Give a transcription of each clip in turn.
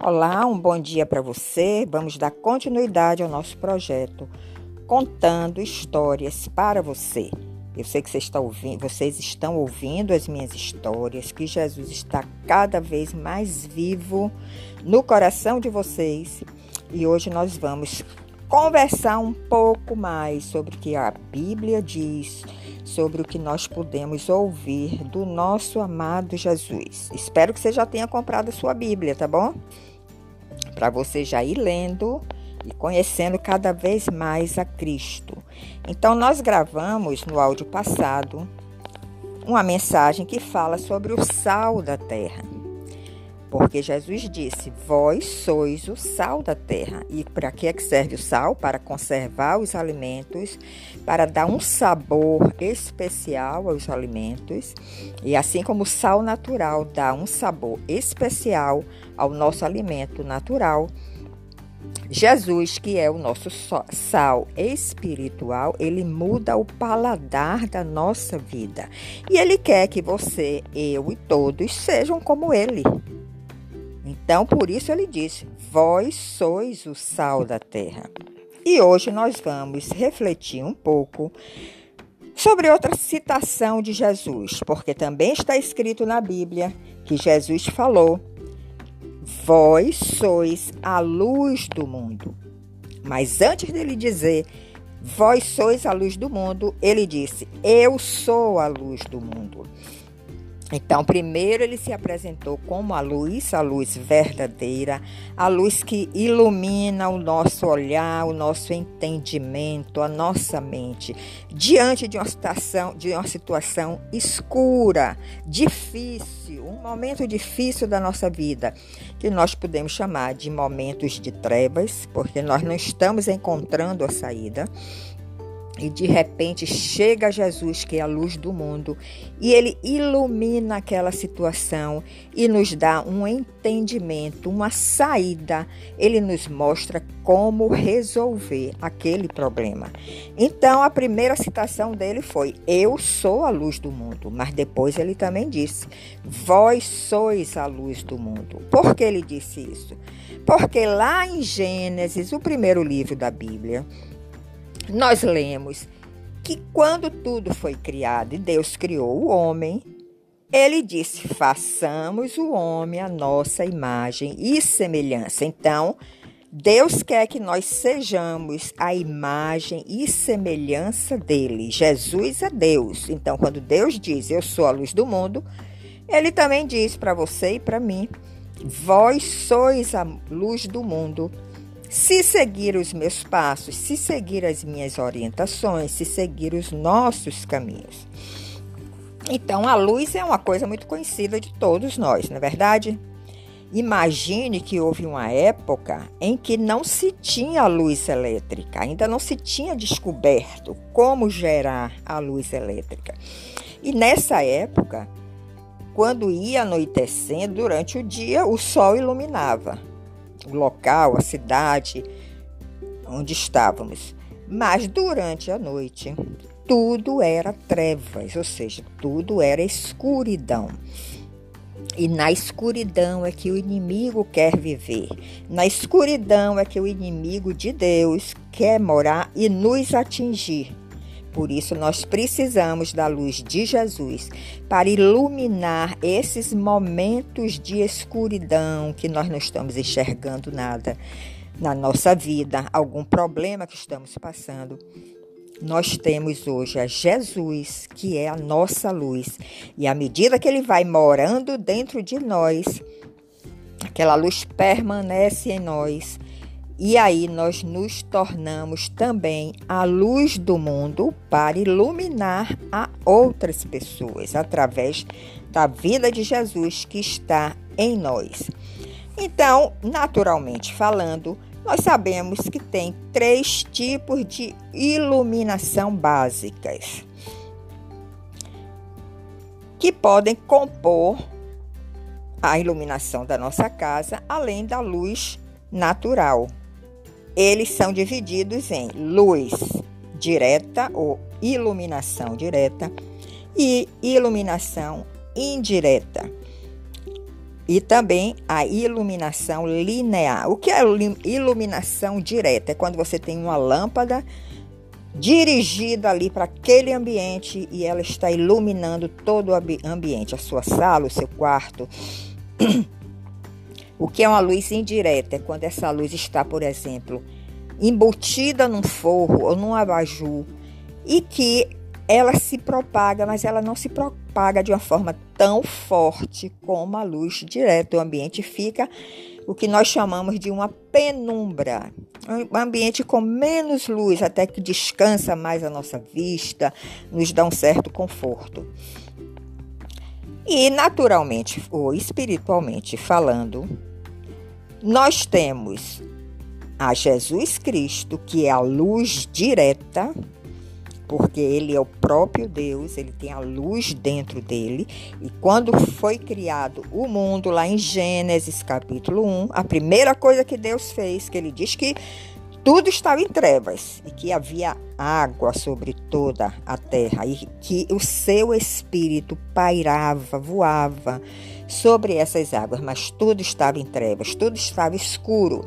Olá, um bom dia para você. Vamos dar continuidade ao nosso projeto contando histórias para você. Eu sei que você está ouvindo, vocês estão ouvindo as minhas histórias, que Jesus está cada vez mais vivo no coração de vocês. E hoje nós vamos conversar um pouco mais sobre o que a Bíblia diz, sobre o que nós podemos ouvir do nosso amado Jesus. Espero que você já tenha comprado a sua Bíblia, tá bom? Para você já ir lendo e conhecendo cada vez mais a Cristo. Então, nós gravamos no áudio passado uma mensagem que fala sobre o sal da terra. Porque Jesus disse: Vós sois o sal da terra. E para que é que serve o sal? Para conservar os alimentos, para dar um sabor especial aos alimentos. E assim como o sal natural dá um sabor especial ao nosso alimento natural, Jesus, que é o nosso sal espiritual, ele muda o paladar da nossa vida. E ele quer que você, eu e todos sejam como ele. Então, por isso ele disse: Vós sois o sal da terra. E hoje nós vamos refletir um pouco sobre outra citação de Jesus, porque também está escrito na Bíblia que Jesus falou: Vós sois a luz do mundo. Mas antes dele dizer, Vós sois a luz do mundo, ele disse: Eu sou a luz do mundo. Então, primeiro ele se apresentou como a luz, a luz verdadeira, a luz que ilumina o nosso olhar, o nosso entendimento, a nossa mente, diante de uma situação, de uma situação escura, difícil, um momento difícil da nossa vida, que nós podemos chamar de momentos de trevas, porque nós não estamos encontrando a saída e de repente chega Jesus, que é a luz do mundo, e ele ilumina aquela situação e nos dá um entendimento, uma saída. Ele nos mostra como resolver aquele problema. Então, a primeira citação dele foi: Eu sou a luz do mundo. Mas depois ele também disse: Vós sois a luz do mundo. Por que ele disse isso? Porque lá em Gênesis, o primeiro livro da Bíblia, nós lemos que quando tudo foi criado e Deus criou o homem, ele disse: façamos o homem a nossa imagem e semelhança. Então, Deus quer que nós sejamos a imagem e semelhança dele. Jesus é Deus. Então, quando Deus diz: Eu sou a luz do mundo, ele também diz para você e para mim: Vós sois a luz do mundo. Se seguir os meus passos, se seguir as minhas orientações, se seguir os nossos caminhos. Então, a luz é uma coisa muito conhecida de todos nós, não é verdade? Imagine que houve uma época em que não se tinha luz elétrica, ainda não se tinha descoberto como gerar a luz elétrica. E nessa época, quando ia anoitecendo, durante o dia o sol iluminava o local, a cidade onde estávamos. Mas durante a noite, tudo era trevas, ou seja, tudo era escuridão. E na escuridão é que o inimigo quer viver. Na escuridão é que o inimigo de Deus quer morar e nos atingir. Por isso, nós precisamos da luz de Jesus para iluminar esses momentos de escuridão que nós não estamos enxergando nada na nossa vida, algum problema que estamos passando. Nós temos hoje a Jesus, que é a nossa luz, e à medida que ele vai morando dentro de nós, aquela luz permanece em nós e aí nós nos tornamos também a luz do mundo para iluminar a outras pessoas através da vida de Jesus que está em nós. Então, naturalmente falando, nós sabemos que tem três tipos de iluminação básicas que podem compor a iluminação da nossa casa, além da luz natural, eles são divididos em luz direta ou iluminação direta e iluminação indireta. e também a iluminação linear. O que é iluminação direta? É quando você tem uma lâmpada dirigida ali para aquele ambiente e ela está iluminando todo o ambiente, a sua sala, o seu quarto. O que é uma luz indireta? É quando essa luz está, por exemplo, embutida num forro ou num abajur e que ela se propaga, mas ela não se propaga de uma forma tão forte como a luz direta. O ambiente fica o que nós chamamos de uma penumbra, um ambiente com menos luz, até que descansa mais a nossa vista, nos dá um certo conforto. E naturalmente ou espiritualmente falando, nós temos a Jesus Cristo, que é a luz direta, porque ele é o próprio Deus, ele tem a luz dentro dele. E quando foi criado o mundo, lá em Gênesis capítulo 1, a primeira coisa que Deus fez, que ele diz que tudo estava em trevas e que havia água sobre toda a terra e que o seu espírito pairava, voava sobre essas águas, mas tudo estava em trevas, tudo estava escuro.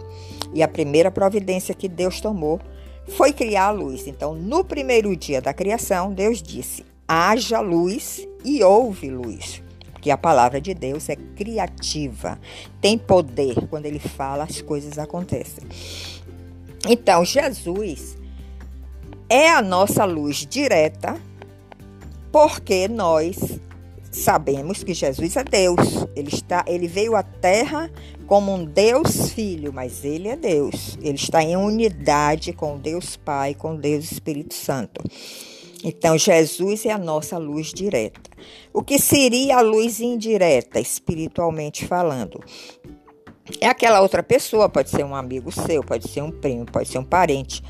E a primeira providência que Deus tomou foi criar a luz. Então, no primeiro dia da criação, Deus disse: haja luz e houve luz. Porque a palavra de Deus é criativa, tem poder. Quando ele fala, as coisas acontecem. Então, Jesus é a nossa luz direta, porque nós sabemos que Jesus é Deus. Ele está, ele veio à terra como um Deus Filho, mas ele é Deus. Ele está em unidade com Deus Pai, com Deus Espírito Santo. Então, Jesus é a nossa luz direta. O que seria a luz indireta, espiritualmente falando? É aquela outra pessoa, pode ser um amigo seu, pode ser um primo, pode ser um parente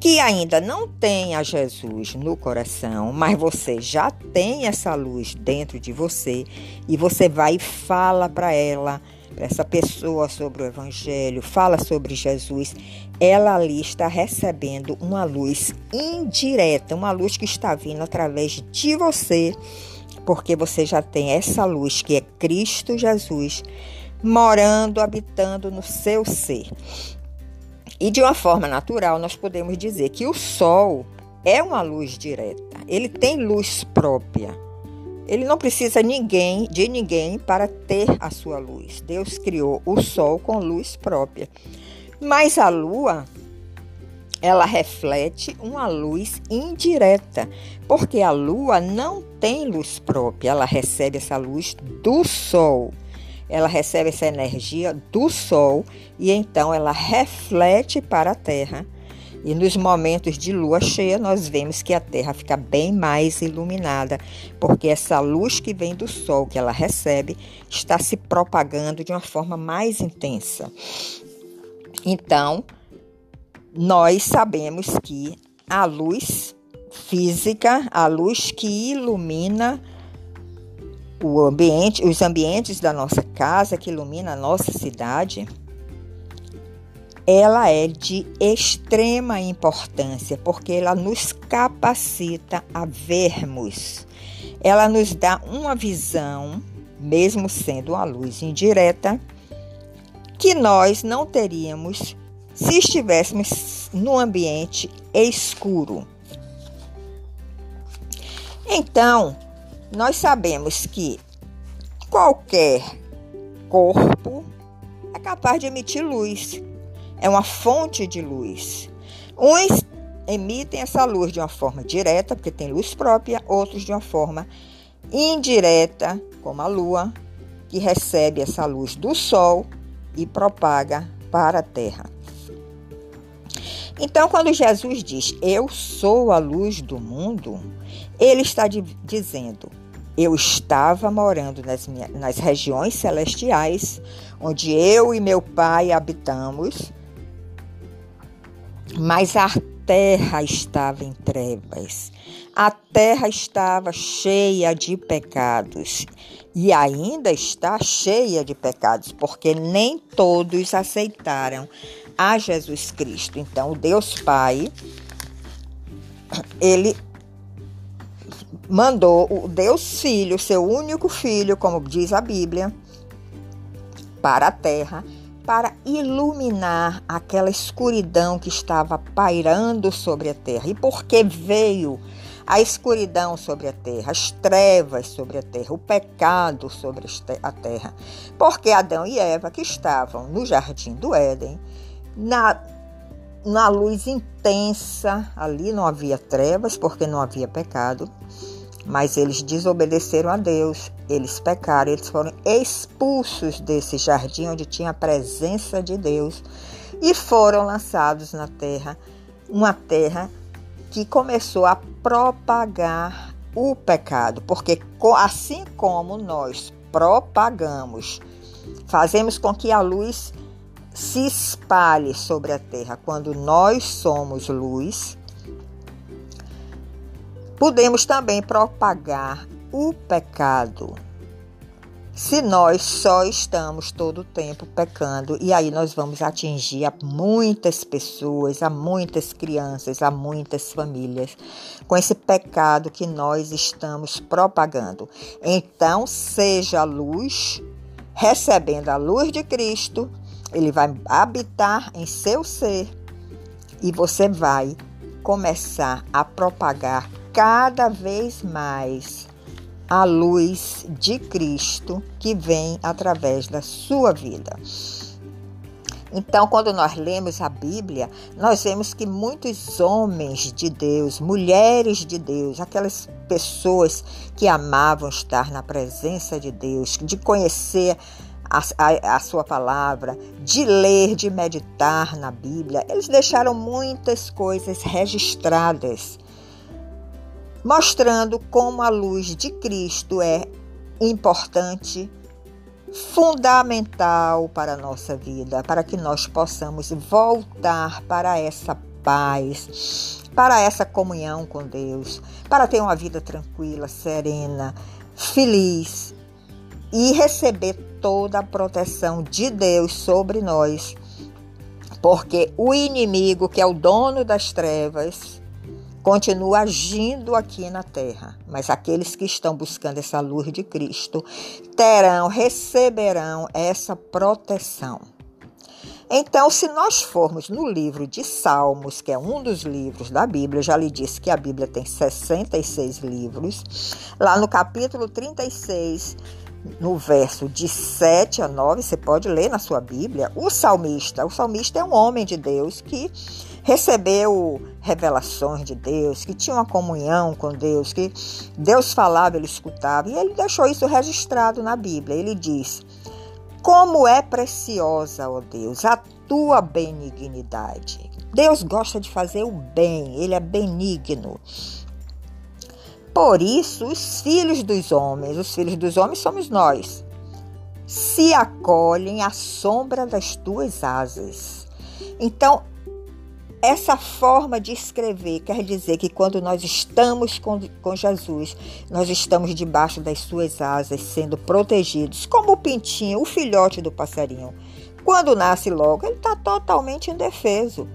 que ainda não tem a Jesus no coração, mas você já tem essa luz dentro de você e você vai e fala para ela, para essa pessoa sobre o Evangelho, fala sobre Jesus, ela ali está recebendo uma luz indireta, uma luz que está vindo através de você, porque você já tem essa luz que é Cristo Jesus morando, habitando no seu ser. E de uma forma natural, nós podemos dizer que o Sol é uma luz direta. Ele tem luz própria. Ele não precisa ninguém, de ninguém para ter a sua luz. Deus criou o Sol com luz própria. Mas a Lua, ela reflete uma luz indireta, porque a Lua não tem luz própria, ela recebe essa luz do Sol ela recebe essa energia do Sol e então ela reflete para a Terra. E nos momentos de lua cheia, nós vemos que a Terra fica bem mais iluminada, porque essa luz que vem do Sol, que ela recebe, está se propagando de uma forma mais intensa. Então, nós sabemos que a luz física, a luz que ilumina o ambiente, os ambientes da nossa casa que ilumina a nossa cidade, ela é de extrema importância, porque ela nos capacita a vermos. Ela nos dá uma visão, mesmo sendo uma luz indireta, que nós não teríamos se estivéssemos no ambiente escuro. Então, nós sabemos que qualquer corpo é capaz de emitir luz, é uma fonte de luz. Uns emitem essa luz de uma forma direta, porque tem luz própria, outros de uma forma indireta, como a lua, que recebe essa luz do sol e propaga para a terra. Então, quando Jesus diz, Eu sou a luz do mundo, ele está dizendo: Eu estava morando nas, minhas, nas regiões celestiais, onde eu e meu pai habitamos, mas a terra estava em trevas. A terra estava cheia de pecados e ainda está cheia de pecados, porque nem todos aceitaram a Jesus Cristo. Então, Deus Pai, ele mandou o Deus Filho, seu único filho, como diz a Bíblia, para a terra para iluminar aquela escuridão que estava pairando sobre a terra. E porque veio a escuridão sobre a terra, as trevas sobre a terra, o pecado sobre a terra? Porque Adão e Eva, que estavam no jardim do Éden, na, na luz intensa, ali não havia trevas, porque não havia pecado, mas eles desobedeceram a Deus, eles pecaram, eles foram expulsos desse jardim onde tinha a presença de Deus e foram lançados na terra, uma terra que começou a propagar o pecado, porque assim como nós propagamos, fazemos com que a luz se espalhe sobre a terra. Quando nós somos luz, Podemos também propagar o pecado se nós só estamos todo o tempo pecando e aí nós vamos atingir a muitas pessoas, a muitas crianças, a muitas famílias com esse pecado que nós estamos propagando. Então, seja a luz, recebendo a luz de Cristo, ele vai habitar em seu ser e você vai começar a propagar cada vez mais a luz de Cristo que vem através da sua vida. Então, quando nós lemos a Bíblia, nós vemos que muitos homens de Deus, mulheres de Deus, aquelas pessoas que amavam estar na presença de Deus, de conhecer a, a, a, sua palavra, de ler, de meditar na Bíblia, eles deixaram muitas coisas registradas mostrando como a luz de Cristo é importante, fundamental para a nossa vida, para que nós possamos voltar para essa paz, para essa comunhão com Deus, para ter uma vida tranquila, serena, feliz e receber toda a proteção de Deus sobre nós. Porque o inimigo, que é o dono das trevas, continua agindo aqui na terra, mas aqueles que estão buscando essa luz de Cristo terão, receberão essa proteção. Então, se nós formos no livro de Salmos, que é um dos livros da Bíblia, já lhe disse que a Bíblia tem 66 livros, lá no capítulo 36, no verso de 7 a 9, você pode ler na sua Bíblia, o salmista. O salmista é um homem de Deus que recebeu revelações de Deus, que tinha uma comunhão com Deus, que Deus falava, ele escutava, e ele deixou isso registrado na Bíblia. Ele diz: Como é preciosa, ó Deus, a tua benignidade. Deus gosta de fazer o bem, ele é benigno. Por isso, os filhos dos homens, os filhos dos homens somos nós, se acolhem à sombra das tuas asas. Então, essa forma de escrever quer dizer que quando nós estamos com, com Jesus, nós estamos debaixo das suas asas, sendo protegidos, como o pintinho, o filhote do passarinho. Quando nasce logo, ele está totalmente indefeso.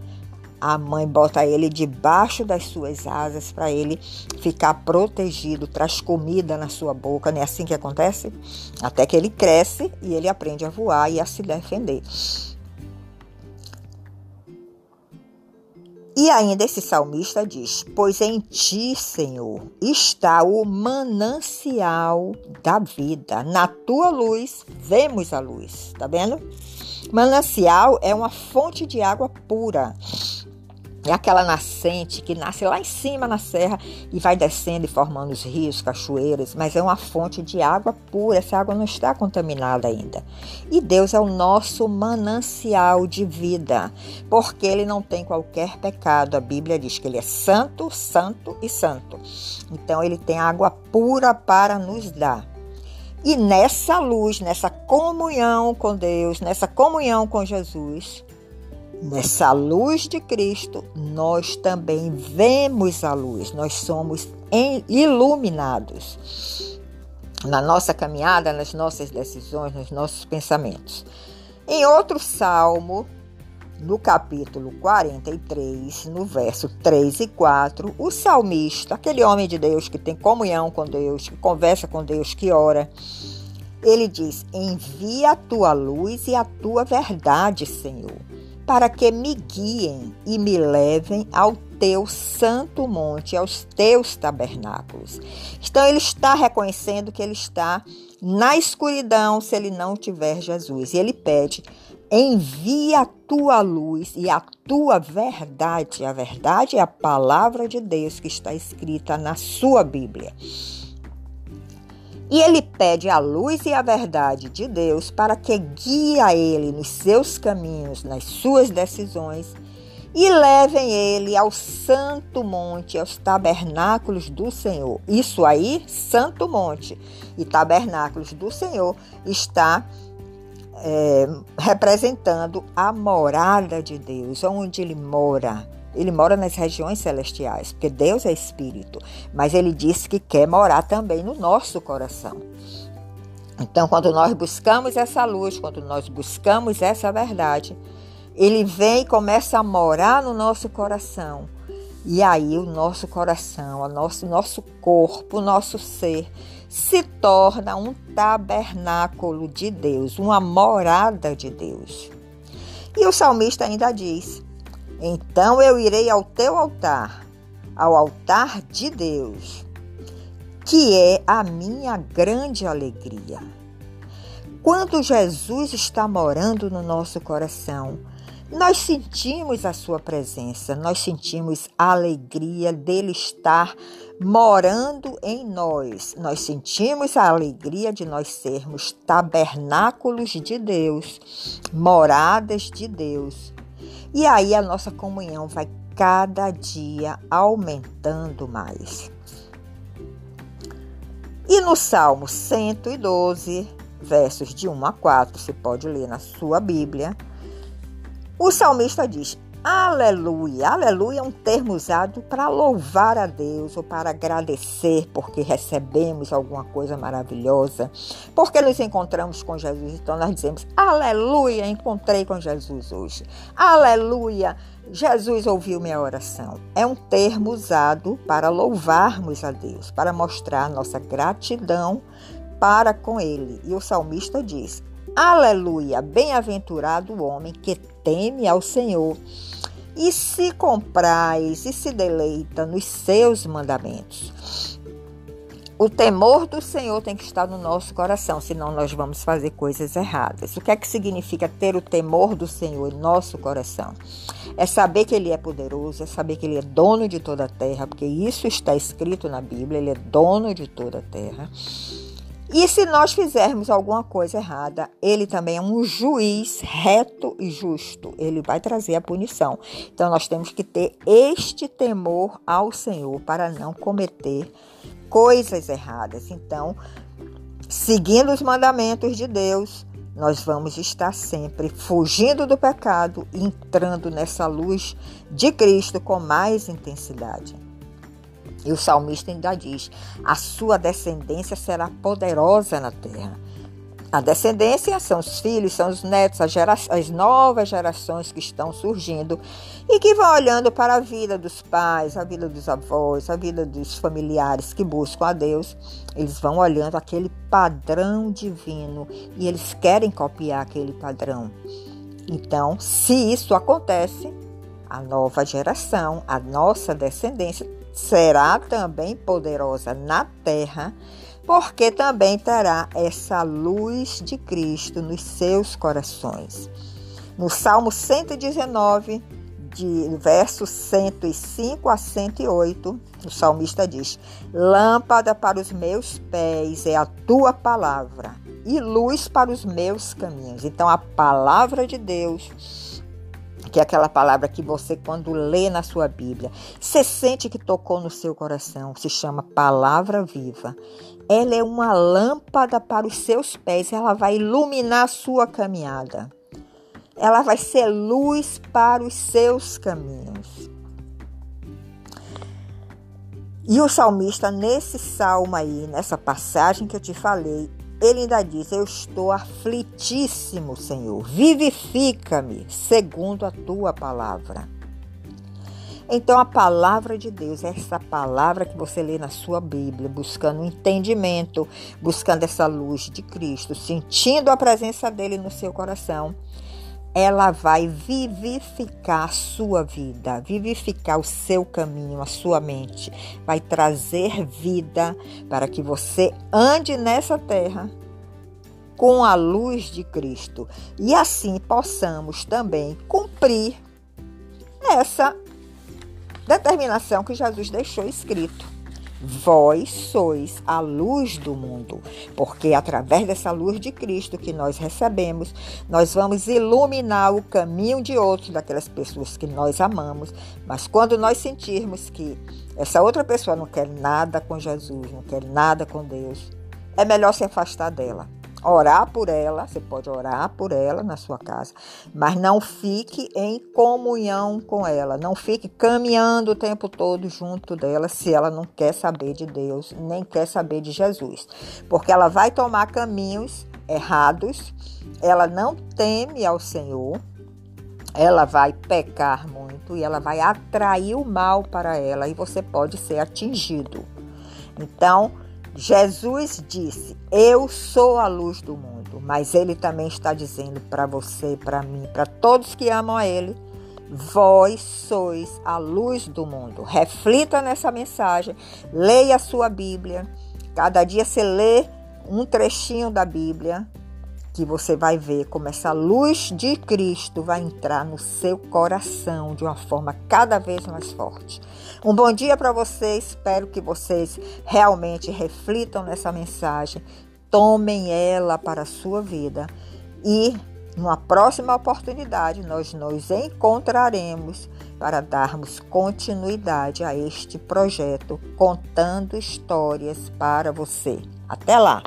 A mãe bota ele debaixo das suas asas para ele ficar protegido, traz comida na sua boca, não é assim que acontece? Até que ele cresce e ele aprende a voar e a se defender. E ainda esse salmista diz: Pois em ti, Senhor, está o manancial da vida. Na tua luz vemos a luz. Tá vendo? Manancial é uma fonte de água pura. É aquela nascente que nasce lá em cima na serra e vai descendo e formando os rios, cachoeiras, mas é uma fonte de água pura. Essa água não está contaminada ainda. E Deus é o nosso manancial de vida, porque ele não tem qualquer pecado. A Bíblia diz que ele é santo, santo e santo. Então ele tem água pura para nos dar. E nessa luz, nessa comunhão com Deus, nessa comunhão com Jesus, Nessa luz de Cristo, nós também vemos a luz, nós somos iluminados na nossa caminhada, nas nossas decisões, nos nossos pensamentos. Em outro salmo, no capítulo 43, no verso 3 e 4, o salmista, aquele homem de Deus que tem comunhão com Deus, que conversa com Deus, que ora, Ele diz: Envia a tua luz e a tua verdade, Senhor, para que me guiem e me levem ao teu santo monte, aos teus tabernáculos. Então ele está reconhecendo que ele está na escuridão se ele não tiver Jesus. E ele pede: envia a tua luz e a tua verdade. A verdade é a palavra de Deus que está escrita na sua Bíblia. E ele pede a luz e a verdade de Deus para que guie ele nos seus caminhos, nas suas decisões e levem ele ao santo monte, aos tabernáculos do Senhor. Isso aí, santo monte. E tabernáculos do Senhor está é, representando a morada de Deus, onde ele mora ele mora nas regiões celestiais, porque Deus é espírito, mas ele disse que quer morar também no nosso coração. Então, quando nós buscamos essa luz, quando nós buscamos essa verdade, ele vem e começa a morar no nosso coração. E aí o nosso coração, o nosso, nosso corpo, o nosso ser se torna um tabernáculo de Deus, uma morada de Deus. E o salmista ainda diz: então eu irei ao teu altar, ao altar de Deus, que é a minha grande alegria. Quando Jesus está morando no nosso coração, nós sentimos a sua presença, nós sentimos a alegria dele estar morando em nós. Nós sentimos a alegria de nós sermos tabernáculos de Deus, moradas de Deus. E aí a nossa comunhão vai cada dia aumentando mais. E no Salmo 112, versos de 1 a 4, você pode ler na sua Bíblia, o salmista diz: Aleluia. Aleluia é um termo usado para louvar a Deus ou para agradecer porque recebemos alguma coisa maravilhosa, porque nos encontramos com Jesus. Então nós dizemos: Aleluia, encontrei com Jesus hoje. Aleluia, Jesus ouviu minha oração. É um termo usado para louvarmos a Deus, para mostrar nossa gratidão para com Ele. E o salmista diz: Aleluia, bem-aventurado o homem que teme ao Senhor e se comprais e se deleita nos seus mandamentos. O temor do Senhor tem que estar no nosso coração, senão nós vamos fazer coisas erradas. O que é que significa ter o temor do Senhor em nosso coração? É saber que Ele é poderoso, é saber que Ele é dono de toda a terra, porque isso está escrito na Bíblia, Ele é dono de toda a terra. E se nós fizermos alguma coisa errada, ele também é um juiz reto e justo. Ele vai trazer a punição. Então nós temos que ter este temor ao Senhor para não cometer coisas erradas. Então, seguindo os mandamentos de Deus, nós vamos estar sempre fugindo do pecado e entrando nessa luz de Cristo com mais intensidade. E o salmista ainda diz: a sua descendência será poderosa na terra. A descendência são os filhos, são os netos, as, as novas gerações que estão surgindo e que vão olhando para a vida dos pais, a vida dos avós, a vida dos familiares que buscam a Deus. Eles vão olhando aquele padrão divino e eles querem copiar aquele padrão. Então, se isso acontece, a nova geração, a nossa descendência, será também poderosa na terra, porque também terá essa luz de Cristo nos seus corações. No Salmo 119, de versos 105 a 108, o salmista diz: Lâmpada para os meus pés é a tua palavra e luz para os meus caminhos. Então, a palavra de Deus que é aquela palavra que você, quando lê na sua Bíblia, você sente que tocou no seu coração, se chama Palavra Viva. Ela é uma lâmpada para os seus pés, ela vai iluminar a sua caminhada. Ela vai ser luz para os seus caminhos. E o salmista, nesse salmo aí, nessa passagem que eu te falei, ele ainda diz: Eu estou aflitíssimo, Senhor. Vivifica-me segundo a tua palavra. Então a palavra de Deus, essa palavra que você lê na sua Bíblia, buscando entendimento, buscando essa luz de Cristo, sentindo a presença dele no seu coração, ela vai vivificar a sua vida, vivificar o seu caminho, a sua mente, vai trazer vida para que você ande nessa terra com a luz de Cristo e assim possamos também cumprir essa determinação que Jesus deixou escrito. Vós sois a luz do mundo, porque através dessa luz de Cristo que nós recebemos, nós vamos iluminar o caminho de outros, daquelas pessoas que nós amamos. Mas quando nós sentirmos que essa outra pessoa não quer nada com Jesus, não quer nada com Deus, é melhor se afastar dela orar por ela, você pode orar por ela na sua casa, mas não fique em comunhão com ela, não fique caminhando o tempo todo junto dela se ela não quer saber de Deus, nem quer saber de Jesus, porque ela vai tomar caminhos errados, ela não teme ao Senhor, ela vai pecar muito e ela vai atrair o mal para ela e você pode ser atingido. Então, Jesus disse: Eu sou a luz do mundo, mas ele também está dizendo para você, para mim, para todos que amam a ele: Vós sois a luz do mundo. Reflita nessa mensagem, leia a sua Bíblia. Cada dia você lê um trechinho da Bíblia que você vai ver como essa luz de Cristo vai entrar no seu coração de uma forma cada vez mais forte. Um bom dia para vocês, espero que vocês realmente reflitam nessa mensagem, tomem ela para a sua vida e numa próxima oportunidade nós nos encontraremos para darmos continuidade a este projeto contando histórias para você. Até lá!